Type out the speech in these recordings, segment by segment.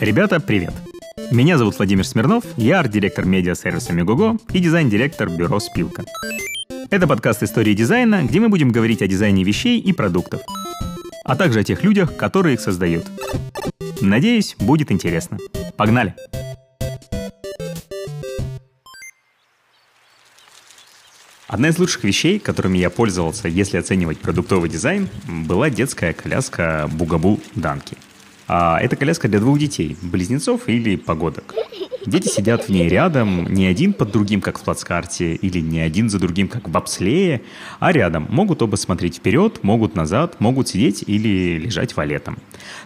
Ребята, привет! Меня зовут Владимир Смирнов, я арт-директор медиа-сервиса Megogo и дизайн-директор бюро «Спилка». Это подкаст истории дизайна, где мы будем говорить о дизайне вещей и продуктов, а также о тех людях, которые их создают. Надеюсь, будет интересно. Погнали! Одна из лучших вещей, которыми я пользовался, если оценивать продуктовый дизайн, была детская коляска Bugaboo Donkey. А это коляска для двух детей, близнецов или погодок. Дети сидят в ней рядом, не один под другим, как в плацкарте, или не один за другим, как в бобслее, а рядом. Могут оба смотреть вперед, могут назад, могут сидеть или лежать валетом.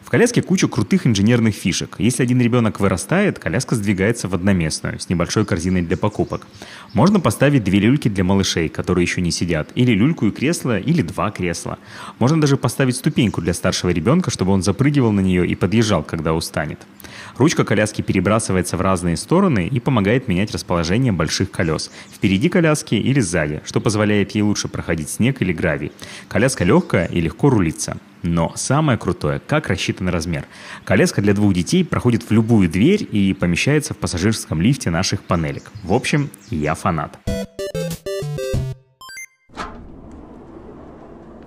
В коляске куча крутых инженерных фишек. Если один ребенок вырастает, коляска сдвигается в одноместную, с небольшой корзиной для покупок. Можно поставить две люльки для малышей, которые еще не сидят, или люльку и кресло, или два кресла. Можно даже поставить ступеньку для старшего ребенка, чтобы он запрыгивал на нее и подъезжал, когда устанет. Ручка коляски перебрасывается в разные стороны и помогает менять расположение больших колес. Впереди коляски или сзади, что позволяет ей лучше проходить снег или гравий. Коляска легкая и легко рулится. Но самое крутое, как рассчитан размер. Коляска для двух детей проходит в любую дверь и помещается в пассажирском лифте наших панелек. В общем, я фанат.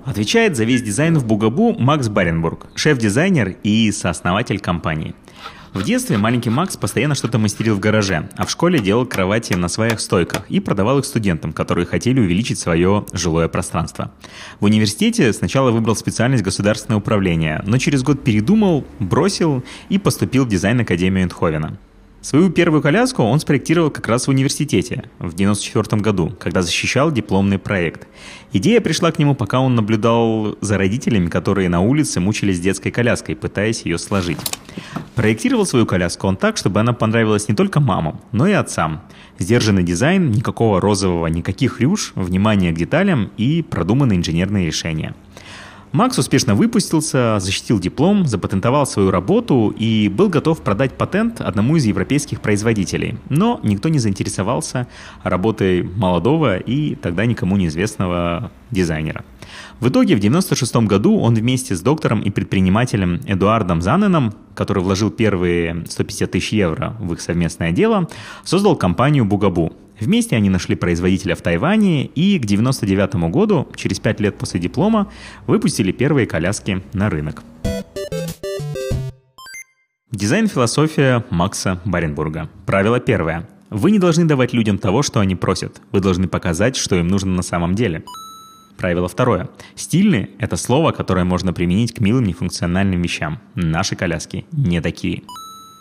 Отвечает за весь дизайн в Бугабу Макс Баренбург, шеф-дизайнер и сооснователь компании – в детстве маленький Макс постоянно что-то мастерил в гараже, а в школе делал кровати на своих стойках и продавал их студентам, которые хотели увеличить свое жилое пространство. В университете сначала выбрал специальность государственное управление, но через год передумал, бросил и поступил в дизайн-академию Эндховена. Свою первую коляску он спроектировал как раз в университете в 1994 году, когда защищал дипломный проект. Идея пришла к нему, пока он наблюдал за родителями, которые на улице мучились детской коляской, пытаясь ее сложить. Проектировал свою коляску он так, чтобы она понравилась не только мамам, но и отцам. Сдержанный дизайн, никакого розового, никаких рюш, внимание к деталям и продуманные инженерные решения – Макс успешно выпустился, защитил диплом, запатентовал свою работу и был готов продать патент одному из европейских производителей. Но никто не заинтересовался работой молодого и тогда никому неизвестного дизайнера. В итоге в 1996 году он вместе с доктором и предпринимателем Эдуардом Заненом, который вложил первые 150 тысяч евро в их совместное дело, создал компанию Бугабу, Вместе они нашли производителя в Тайване и к 1999 году, через 5 лет после диплома, выпустили первые коляски на рынок. Дизайн-философия Макса Баренбурга. Правило первое. Вы не должны давать людям того, что они просят. Вы должны показать, что им нужно на самом деле. Правило второе. Стильный – это слово, которое можно применить к милым нефункциональным вещам. Наши коляски не такие.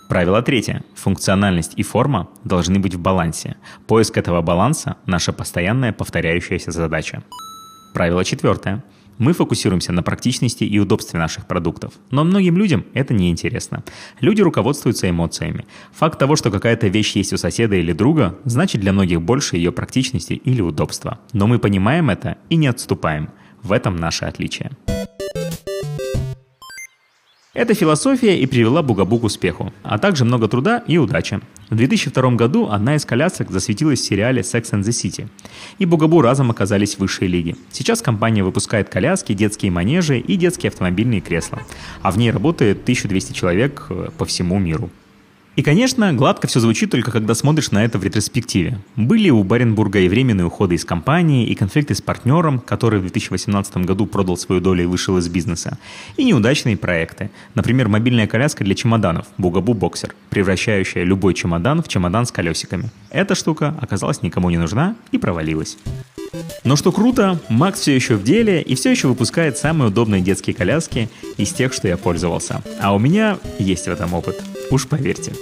Правило третье. Функциональность и форма должны быть в балансе. Поиск этого баланса – наша постоянная повторяющаяся задача. Правило четвертое. Мы фокусируемся на практичности и удобстве наших продуктов. Но многим людям это не интересно. Люди руководствуются эмоциями. Факт того, что какая-то вещь есть у соседа или друга, значит для многих больше ее практичности или удобства. Но мы понимаем это и не отступаем. В этом наше отличие. Эта философия и привела Бугабу к успеху, а также много труда и удачи. В 2002 году одна из колясок засветилась в сериале Sex and the City, и Бугабу разом оказались в высшей лиге. Сейчас компания выпускает коляски, детские манежи и детские автомобильные кресла, а в ней работает 1200 человек э, по всему миру. И, конечно, гладко все звучит только когда смотришь на это в ретроспективе. Были у Баренбурга и временные уходы из компании, и конфликты с партнером, который в 2018 году продал свою долю и вышел из бизнеса, и неудачные проекты. Например, мобильная коляска для чемоданов Бугабу Боксер, превращающая любой чемодан в чемодан с колесиками. Эта штука оказалась никому не нужна и провалилась. Но что круто, Макс все еще в деле и все еще выпускает самые удобные детские коляски из тех, что я пользовался. А у меня есть в этом опыт. Уж поверьте.